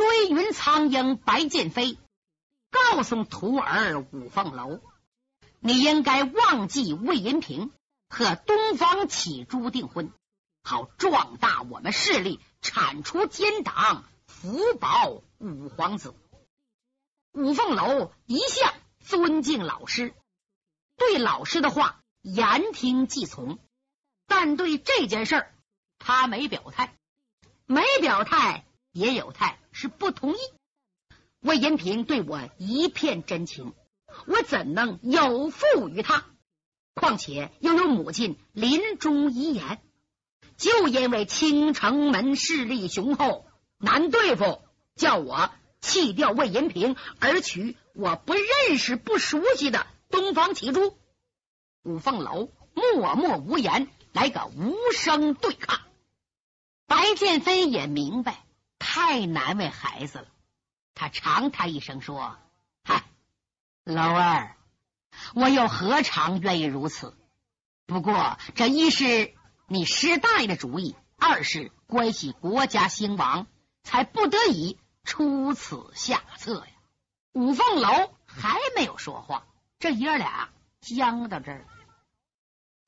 追云苍鹰白剑飞。告诉徒儿五凤楼，你应该忘记魏银平和东方启珠订婚，好壮大我们势力，铲除奸党，福保五皇子。五凤楼一向尊敬老师，对老师的话言听计从，但对这件事儿他没表态，没表态也有态。是不同意。魏延平对我一片真情，我怎能有负于他？况且又有母亲临终遗言，就因为青城门势力雄厚，难对付，叫我弃掉魏延平，而娶我不认识、不熟悉的东方启珠。五凤楼默默无言，来个无声对抗。白剑飞也明白。太难为孩子了，他长叹一声说：“嗨，老二，我又何尝愿意如此？不过这一是你师大爷的主意，二是关系国家兴亡，才不得已出此下策呀。”五凤楼还没有说话，这爷俩僵到这儿。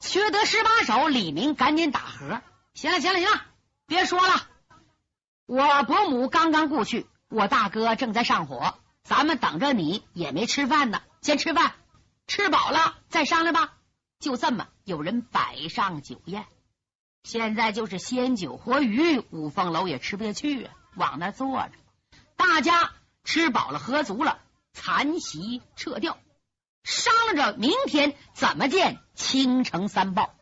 缺德十八手李明赶紧打和：“行了，行了，行了，别说了。”我伯母刚刚过去，我大哥正在上火，咱们等着你也没吃饭呢，先吃饭，吃饱了再商量吧。就这么，有人摆上酒宴，现在就是鲜酒活鱼，五凤楼也吃不下去啊，往那坐着。大家吃饱了喝足了，残席撤掉，商量着明天怎么见青城三豹。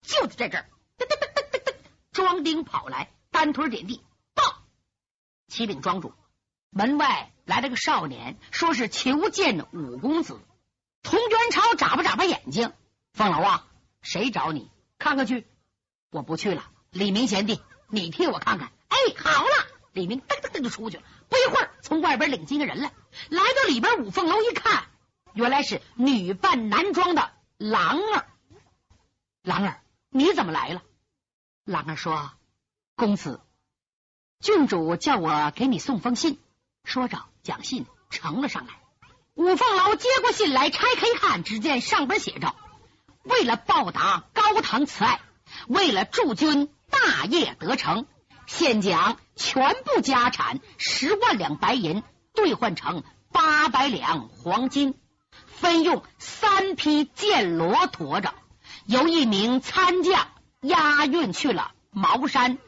就在这儿，噔噔噔噔噔噔，庄丁跑来，单腿点地。启禀庄主，门外来了个少年，说是求见五公子。童元超眨巴眨巴眼睛，凤楼啊，谁找你？看看去。我不去了。李明贤弟，你替我看看。哎，好了。李明噔噔噔就出去了。不一会儿，从外边领进个人来，来到里边五凤楼一看，原来是女扮男装的狼儿。狼儿，你怎么来了？狼儿说：“公子。”郡主叫我给你送封信，说着将信呈了上来。五凤楼接过信来，拆开看，只见上边写着：“为了报答高堂慈爱，为了助君大业得成，现将全部家产十万两白银兑换成八百两黄金，分用三匹剑骡驮着，由一名参将押运去了茅山。”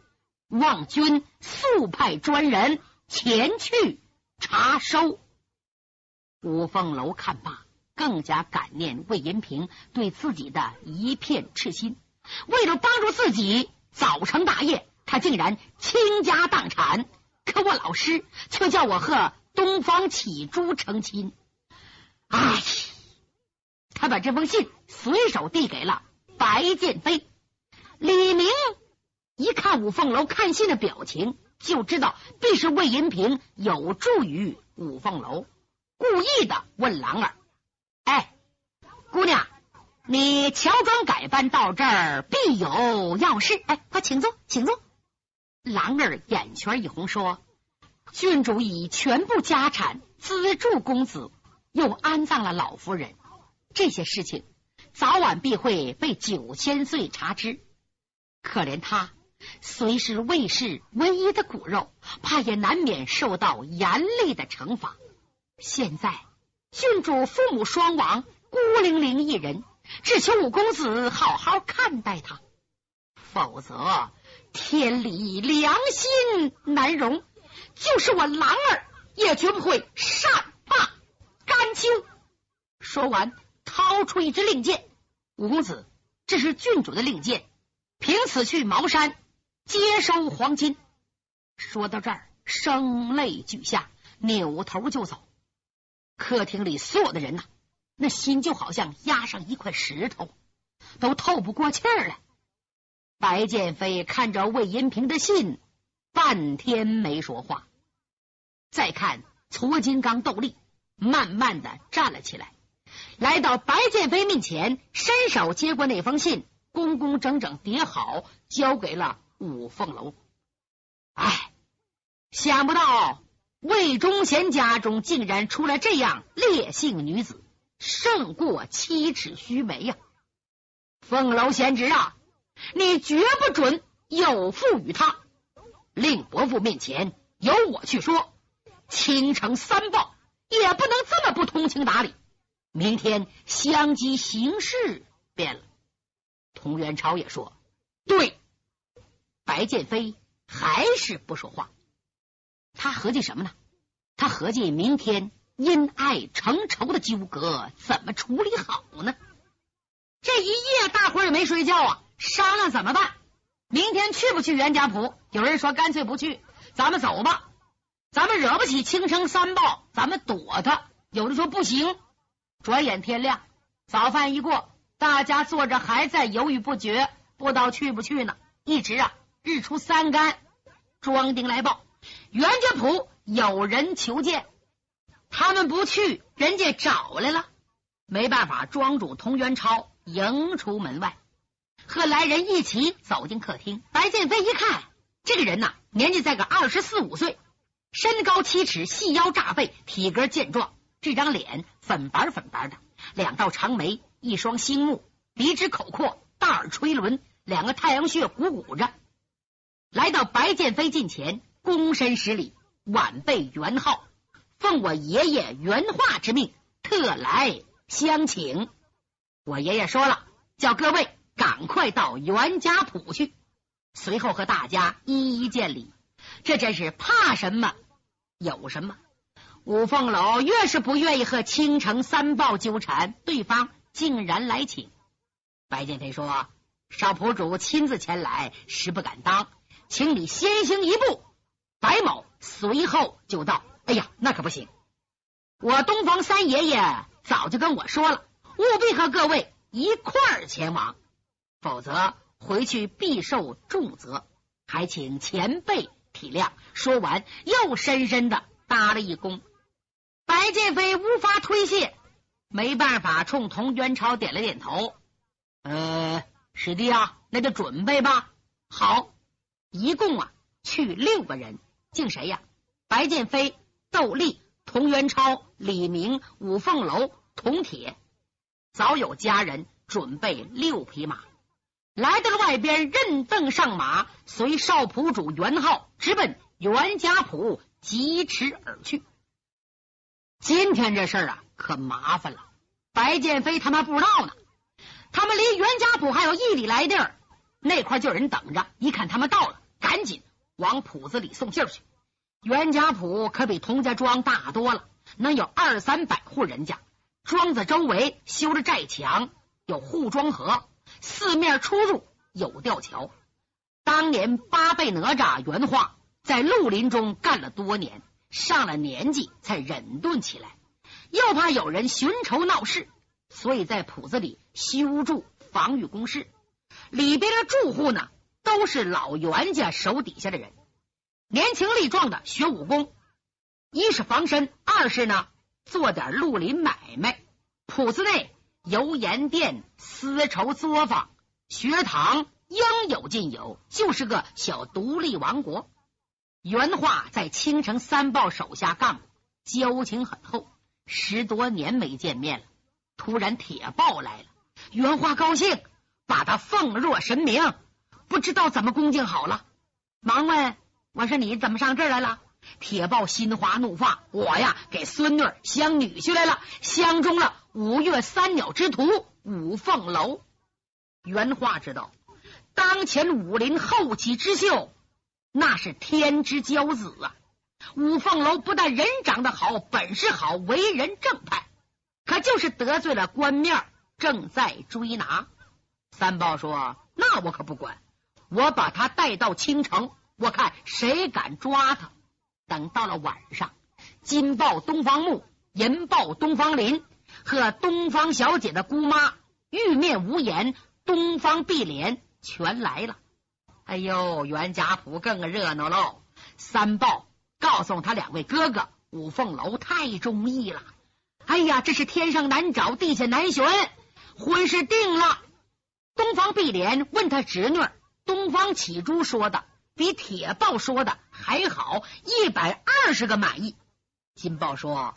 望君速派专人前去查收。五凤楼看罢，更加感念魏银平对自己的一片痴心。为了帮助自己早成大业，他竟然倾家荡产。可我老师却叫我和东方启珠成亲。唉，他把这封信随手递给了白剑飞、李明。一看五凤楼看信的表情，就知道必是魏银平有助于五凤楼，故意的问郎儿：“哎，姑娘，你乔装改扮到这儿，必有要事？哎，快请坐，请坐。”郎儿眼圈一红，说：“郡主以全部家产资助公子，又安葬了老夫人，这些事情早晚必会被九千岁查知。可怜他。”虽是魏氏唯一的骨肉，怕也难免受到严厉的惩罚。现在郡主父母双亡，孤零零一人，只求五公子好好看待他，否则天理良心难容。就是我郎儿也绝不会善罢甘休。说完，掏出一支令箭：“五公子，这是郡主的令箭，凭此去茅山。”接收黄金，说到这儿，声泪俱下，扭头就走。客厅里所有的人呐，那心就好像压上一块石头，都透不过气儿来。白剑飞看着魏银平的信，半天没说话。再看矬金刚斗笠，慢慢的站了起来，来到白剑飞面前，伸手接过那封信，工工整整叠好，交给了。五凤楼，哎，想不到魏忠贤家中竟然出了这样烈性女子，胜过七尺须眉呀！凤楼贤侄啊，你绝不准有负于他。令伯父面前由我去说，倾城三报也不能这么不通情达理。明天相机行事变了。童元超也说对，白剑飞还是不说话。他合计什么呢？他合计明天因爱成仇的纠葛怎么处理好呢？这一夜大伙也没睡觉啊，商量怎么办。明天去不去袁家堡？有人说干脆不去，咱们走吧。咱们惹不起青城三豹，咱们躲他。有的说不行。转眼天亮，早饭一过，大家坐着还在犹豫不决，不知道去不去呢。一直啊，日出三竿，庄丁来报，袁家堡有人求见，他们不去，人家找来了。没办法，庄主童元超迎出门外。和来人一起走进客厅，白建飞一看，这个人呐，年纪在个二十四五岁，身高七尺，细腰炸背，体格健壮，这张脸粉白粉白的，两道长眉，一双星目，鼻直口阔，大耳垂轮，两个太阳穴鼓鼓着。来到白剑飞近前，躬身施礼：“晚辈袁浩，奉我爷爷原话之命，特来相请。我爷爷说了，叫各位。”赶快到袁家堡去，随后和大家一一见礼。这真是怕什么有什么。五凤楼越是不愿意和青城三豹纠缠，对方竟然来请。白剑飞说：“少堡主亲自前来，实不敢当，请你先行一步。”白某随后就道：“哎呀，那可不行！我东方三爷爷早就跟我说了，务必和各位一块儿前往。”否则回去必受重责，还请前辈体谅。说完，又深深的搭了一躬。白剑飞无法推卸，没办法，冲童元超点了点头。呃，师弟啊，那就准备吧。好，一共啊去六个人，敬谁呀？白剑飞、窦立、童元超、李明、五凤楼、童铁，早有家人准备六匹马。来到了外边，任凳上马，随少仆主袁浩直奔袁家堡疾驰而去。今天这事儿啊，可麻烦了。白剑飞他妈不知道呢。他们离袁家堡还有一里来地儿，那块就有人等着。一看他们到了，赶紧往铺子里送信去。袁家铺可比童家庄大多了，能有二三百户人家。庄子周围修着寨墙，有护庄河。四面出入有吊桥。当年八倍哪吒原话，在绿林中干了多年，上了年纪才忍钝起来，又怕有人寻仇闹事，所以在铺子里修筑防御工事。里边的住户呢，都是老袁家手底下的人，年轻力壮的学武功，一是防身，二是呢做点绿林买卖。铺子内。油盐店、丝绸作坊、学堂，应有尽有，就是个小独立王国。原话在青城三豹手下干过，交情很厚，十多年没见面了。突然铁豹来了，原话高兴，把他奉若神明，不知道怎么恭敬好了。忙问：“我说你怎么上这儿来了？”铁豹心花怒放：“我呀，给孙女相女婿来了，相中了。”五岳三鸟之徒五凤楼，原话知道，当前武林后起之秀，那是天之骄子啊！五凤楼不但人长得好，本事好，为人正派，可就是得罪了官面，正在追拿。三宝说：“那我可不管，我把他带到青城，我看谁敢抓他。”等到了晚上，金豹东方木，银豹东方林。和东方小姐的姑妈玉面无言，东方碧莲全来了。哎呦，袁家堡更热闹喽！三豹告诉他两位哥哥，五凤楼太中意了。哎呀，这是天上难找，地下难寻，婚事定了。东方碧莲问他侄女儿，东方启珠说的比铁豹说的还好，一百二十个满意。金豹说：“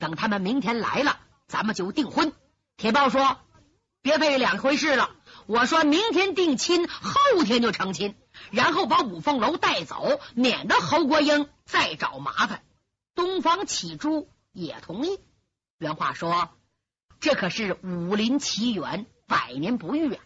等他们明天来了，咱们就订婚。”铁豹说：“别费两回事了，我说明天定亲，后天就成亲，然后把五凤楼带走，免得侯国英再找麻烦。”东方启珠也同意。原话说：“这可是武林奇缘，百年不遇啊！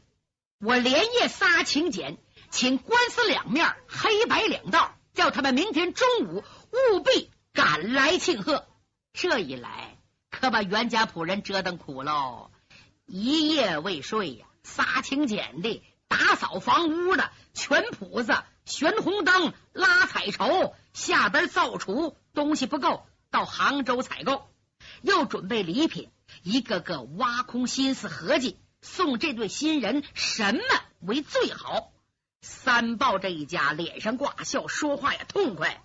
我连夜撒请柬，请官司两面黑白两道，叫他们明天中午务必。”赶来庆贺，这一来可把袁家仆人折腾苦喽，一夜未睡呀，撒请柬的、打扫房屋的、全铺子、悬红灯、拉彩绸、下边造厨，东西不够，到杭州采购，又准备礼品，一个个挖空心思合计，送这对新人什么为最好？三豹这一家脸上挂笑，说话也痛快。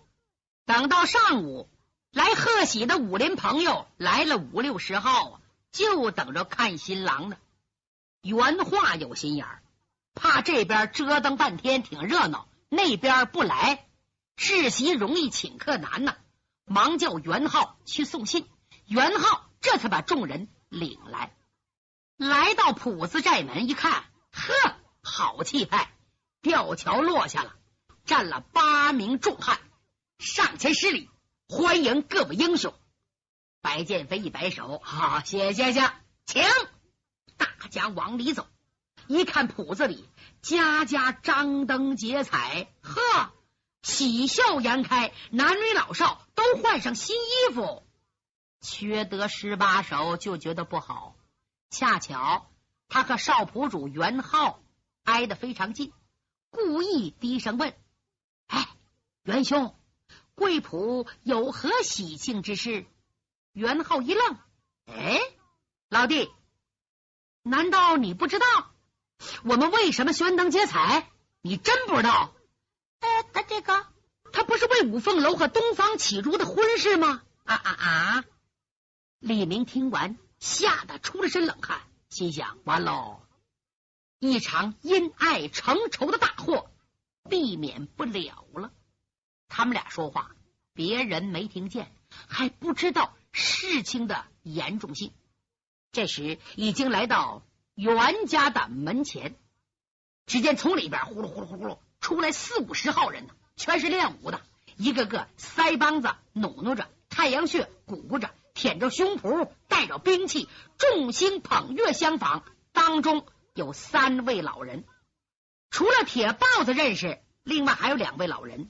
等到上午，来贺喜的武林朋友来了五六十号啊，就等着看新郎呢。原话有心眼儿，怕这边折腾半天挺热闹，那边不来，世袭容易请客难呐。忙叫袁浩去送信，袁浩这才把众人领来。来到铺子寨门一看，呵，好气派！吊桥落下了，站了八名壮汉。上前施礼，欢迎各位英雄。白剑飞一摆手，好，谢谢谢，请大家往里走。一看铺子里，家家张灯结彩，呵，喜笑颜开，男女老少都换上新衣服。缺德十八手就觉得不好，恰巧他和少仆主袁浩挨得非常近，故意低声问：“哎，袁兄。”贵仆有何喜庆之事？袁浩一愣，哎，老弟，难道你不知道我们为什么悬灯结彩？你真不知道？哎，他这个，他不是为五凤楼和东方启珠的婚事吗？啊啊啊！李明听完，吓得出了身冷汗，心想：完喽，一场因爱成仇的大祸避免不了了。他们俩说话，别人没听见，还不知道事情的严重性。这时已经来到袁家的门前，只见从里边呼噜呼噜呼噜出来四五十号人呢，全是练武的，一个个腮帮子努努着，太阳穴鼓鼓着，舔着胸脯，带着兵器，众星捧月相仿。当中有三位老人，除了铁豹子认识，另外还有两位老人。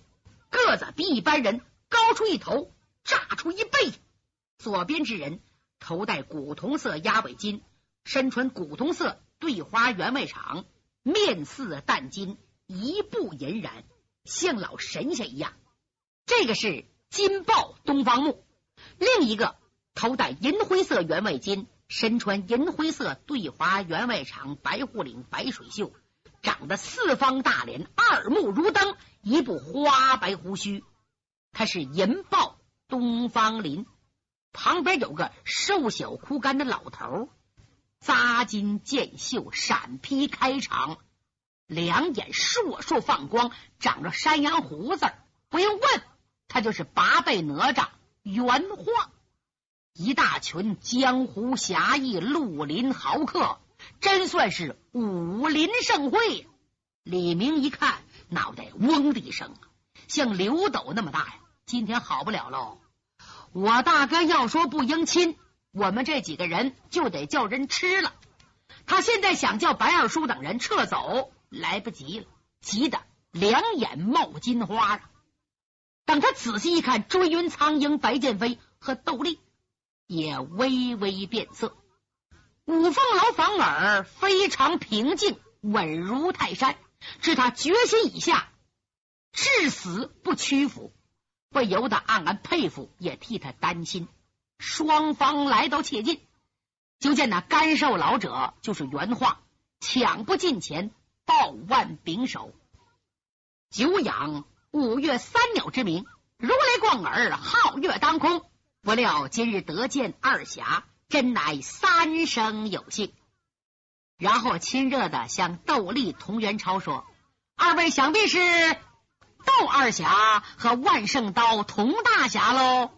个子比一般人高出一头，炸出一倍。左边之人头戴古铜色鸭尾巾，身穿古铜色对花员外氅，面似淡金，一步银然，像老神仙一样。这个是金豹东方木。另一个头戴银灰色员外巾，身穿银灰色对华员外氅，白护领白水袖。长得四方大脸，二目如灯，一部花白胡须。他是银豹东方林，旁边有个瘦小枯干的老头，扎金剑袖，闪披开场，两眼烁烁放光，长着山羊胡子。不用问，他就是八辈哪吒原话。一大群江湖侠义、绿林豪客。真算是武林盛会！李明一看，脑袋嗡的一声，像刘斗那么大呀！今天好不了喽！我大哥要说不迎亲，我们这几个人就得叫人吃了。他现在想叫白二叔等人撤走，来不及了，急得两眼冒金花啊！等他仔细一看，追云苍鹰白剑飞和窦丽也微微变色。五凤楼房儿非常平静，稳如泰山。知他决心已下，至死不屈服，不由得暗暗佩服，也替他担心。双方来到切近，就见那干瘦老者就是原话，抢不近前，抱腕柄手，久仰五岳三鸟之名，如雷贯耳，皓月当空。不料今日得见二侠。真乃三生有幸，然后亲热的向窦丽、童元超说：“二位想必是窦二侠和万圣刀童大侠喽。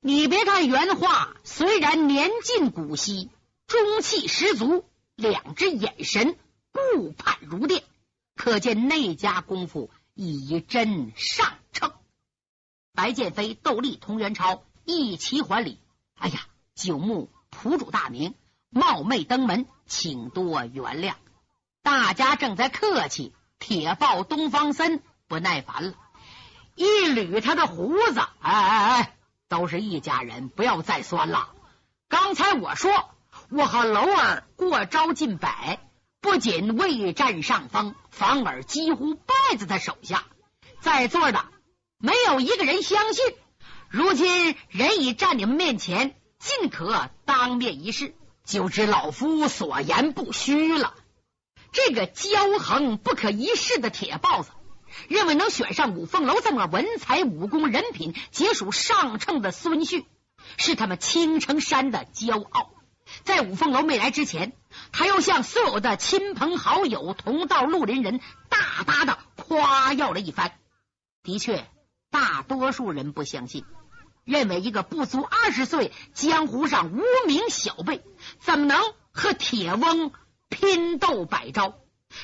你别看原话虽然年近古稀，中气十足，两只眼神顾盼如电，可见那家功夫已真上乘。白剑飞、窦立、童元超一齐还礼。哎呀，九牧仆主大名，冒昧登门，请多原谅。大家正在客气，铁豹东方森不耐烦了，一捋他的胡子，哎哎哎！都是一家人，不要再酸了。刚才我说我和楼儿过招近百，不仅未占上风，反而几乎败在他手下。在座的没有一个人相信。如今人已站你们面前，尽可当面一试，就知老夫所言不虚了。这个骄横不可一世的铁豹子。认为能选上五凤楼这么文才武功人品皆属上乘的孙婿，是他们青城山的骄傲。在五凤楼没来之前，他又向所有的亲朋好友、同道路邻人大大的夸耀了一番。的确，大多数人不相信，认为一个不足二十岁、江湖上无名小辈，怎么能和铁翁拼斗百招？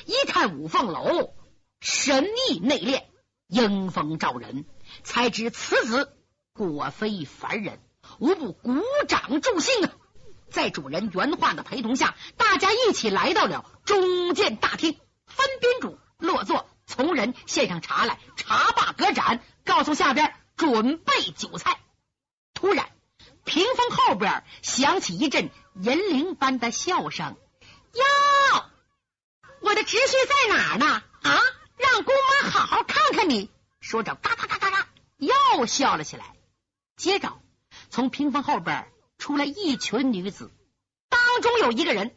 一看五凤楼。神秘内敛，英风照人，才知此子果非凡人，无不鼓掌助兴啊！在主人原话的陪同下，大家一起来到了中殿大厅，分宾主落座，从人献上茶来，茶罢隔盏，告诉下边准备酒菜。突然，屏风后边响起一阵银铃般的笑声：“哟，我的侄婿在哪呢？啊？”让姑妈好好看看你。说着，嘎嘎嘎嘎嘎，又笑了起来。接着，从屏风后边出来一群女子，当中有一个人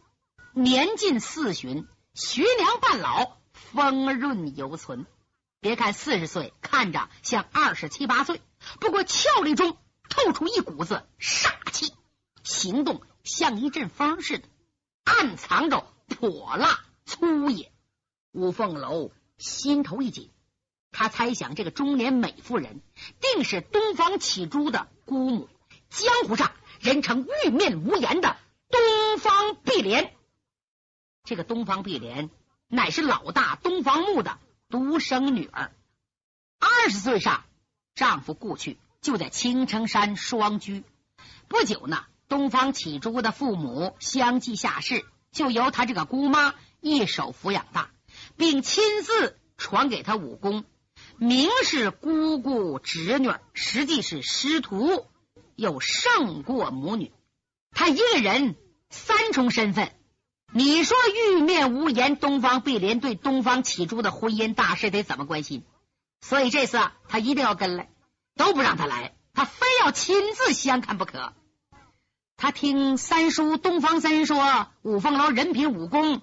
年近四旬，徐娘半老，丰润犹存。别看四十岁，看着像二十七八岁，不过俏丽中透出一股子煞气，行动像一阵风似的，暗藏着泼辣粗野。吴凤楼。心头一紧，他猜想这个中年美妇人定是东方启珠的姑母，江湖上人称玉面无颜的东方碧莲。这个东方碧莲乃是老大东方木的独生女儿，二十岁上丈夫故去，就在青城山双居。不久呢，东方启珠的父母相继下世，就由他这个姑妈一手抚养大。并亲自传给他武功，明是姑姑侄女，实际是师徒，又胜过母女。他一个人三重身份，你说玉面无言，东方碧莲对东方启珠的婚姻大事得怎么关心？所以这次啊他一定要跟来，都不让他来，他非要亲自相看不可。他听三叔东方森说五凤楼人品武功，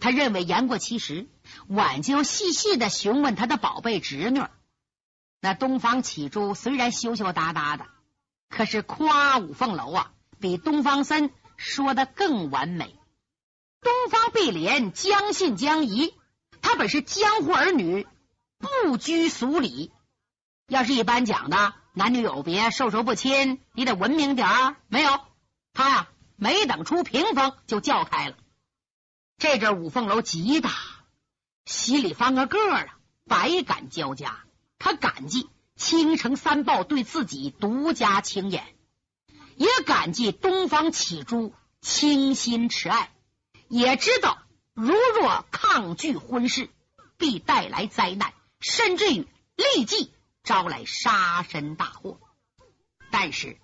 他认为言过其实。晚就细细的询问他的宝贝侄女，那东方启珠虽然羞羞答答的，可是夸五凤楼啊，比东方森说的更完美。东方碧莲将信将疑，他本是江湖儿女，不拘俗礼。要是一般讲的男女有别，授受不亲，你得文明点儿。没有，他呀，没等出屏风就叫开了。这阵五凤楼急的。心里翻个个儿啊，百感交加。他感激青城三豹对自己独家青眼，也感激东方启珠倾心慈爱，也知道如若抗拒婚事，必带来灾难，甚至于立即招来杀身大祸。但是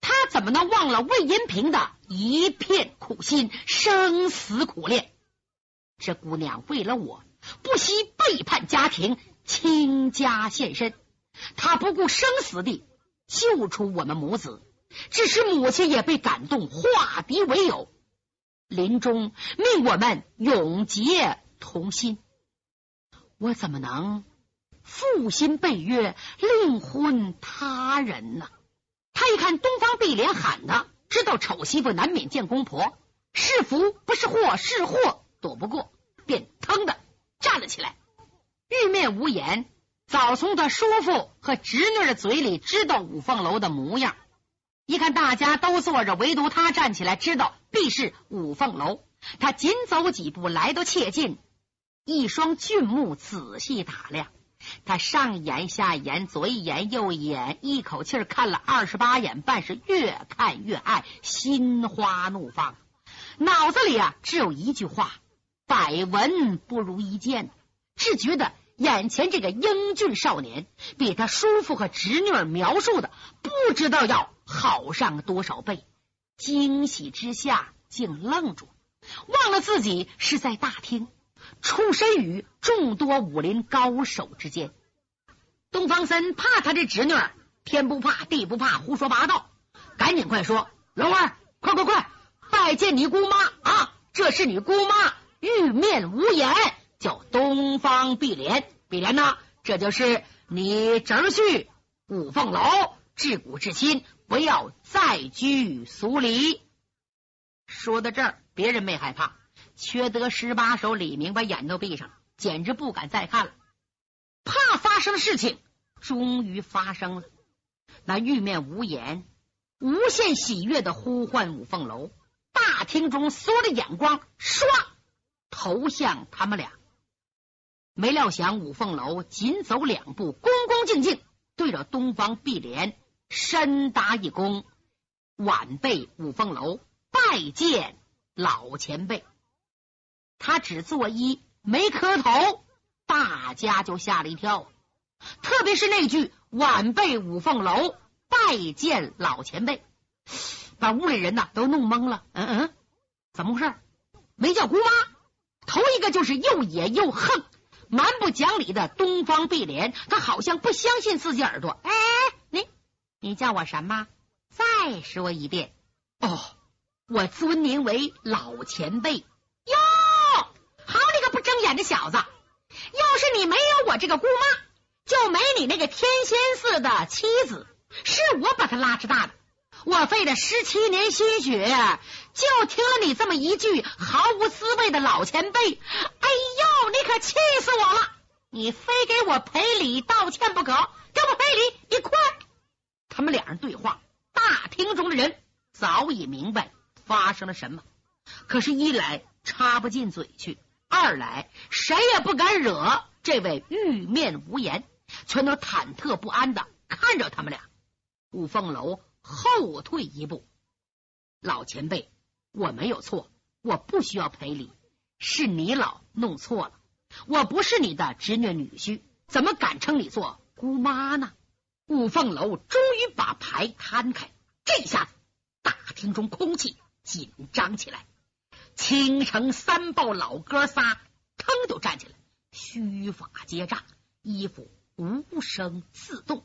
他怎么能忘了魏银平的一片苦心，生死苦恋？这姑娘为了我。不惜背叛家庭，倾家献身，她不顾生死地救出我们母子，致使母亲也被感动，化敌为友，临终命我们永结同心。我怎么能负心背约，另婚他人呢？他一看东方碧莲喊的，知道丑媳妇难免见公婆，是福不是祸，是祸躲不过，便腾的。站了起来，玉面无言，早从他叔父和侄女的嘴里知道五凤楼的模样。一看大家都坐着，唯独他站起来，知道必是五凤楼。他紧走几步，来到切近，一双俊目仔细打量。他上眼下眼，左一眼右一眼，一口气看了二十八眼半，是越看越爱，心花怒放，脑子里啊只有一句话：百闻不如一见，只觉得。眼前这个英俊少年，比他叔父和侄女描述的不知道要好上多少倍。惊喜之下，竟愣住，忘了自己是在大厅，出身于众多武林高手之间。东方森怕他这侄女天不怕地不怕，胡说八道，赶紧快说：“龙儿，快快快，拜见你姑妈啊！这是你姑妈玉面无眼。”叫东方碧莲，碧莲呐，这就是你侄婿五凤楼，至古至今，不要再拘俗礼。说到这儿，别人没害怕，缺德十八手李明把眼都闭上，简直不敢再看了，怕发生的事情终于发生了。那玉面无言，无限喜悦的呼唤五凤楼，大厅中所有的眼光唰投向他们俩。没料想，五凤楼紧走两步，恭恭敬敬对着东方碧莲深搭一躬，晚辈五凤楼拜见老前辈。他只作揖没磕头，大家就吓了一跳。特别是那句“晚辈五凤楼拜见老前辈”，把屋里人呐都弄懵了。嗯嗯，怎么回事？没叫姑妈，头一个就是又野又横。蛮不讲理的东方碧莲，他好像不相信自己耳朵。哎，你你叫我什么？再说一遍。哦，我尊您为老前辈。睁眼的小子！要是你没有我这个姑妈，就没你那个天仙似的妻子。是我把她拉扯大的，我费了十七年心血，就听了你这么一句毫无滋味的老前辈。哎呦，你可气死我了！你非给我赔礼道歉不可，给我赔礼！你快！他们两人对话，大厅中的人早已明白发生了什么，可是，一来插不进嘴去，二来谁也不敢惹这位玉面无言，全都忐忑不安的看着他们俩。五凤楼后退一步，老前辈，我没有错，我不需要赔礼。是你老弄错了，我不是你的侄女女婿，怎么敢称你做姑妈呢？五凤楼终于把牌摊开，这下大厅中空气紧张起来。青城三豹老哥仨腾就站起来，须发皆炸，衣服无声自动。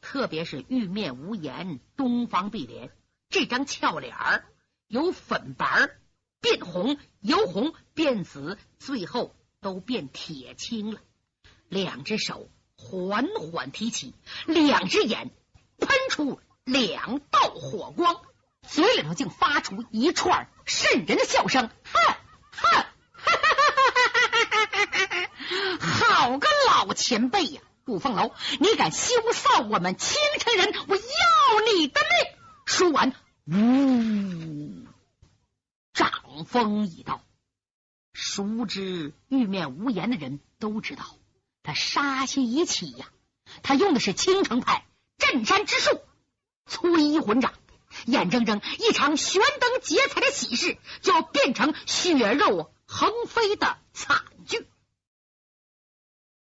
特别是玉面无言，东方碧莲这张俏脸儿由粉白变红，由红变紫，最后都变铁青了。两只手缓缓提起，两只眼喷出两道火光，嘴里头竟发出一串瘆人的笑声：“哼哼，好个老前辈呀！五凤楼，你敢羞臊我们青城人，我要你的命！”说完，呜。掌风已到，熟知玉面无言的人都知道，他杀心已起呀。他用的是青城派镇山之术，催魂掌，眼睁睁一场悬灯结彩的喜事，就要变成血肉横飞的惨剧。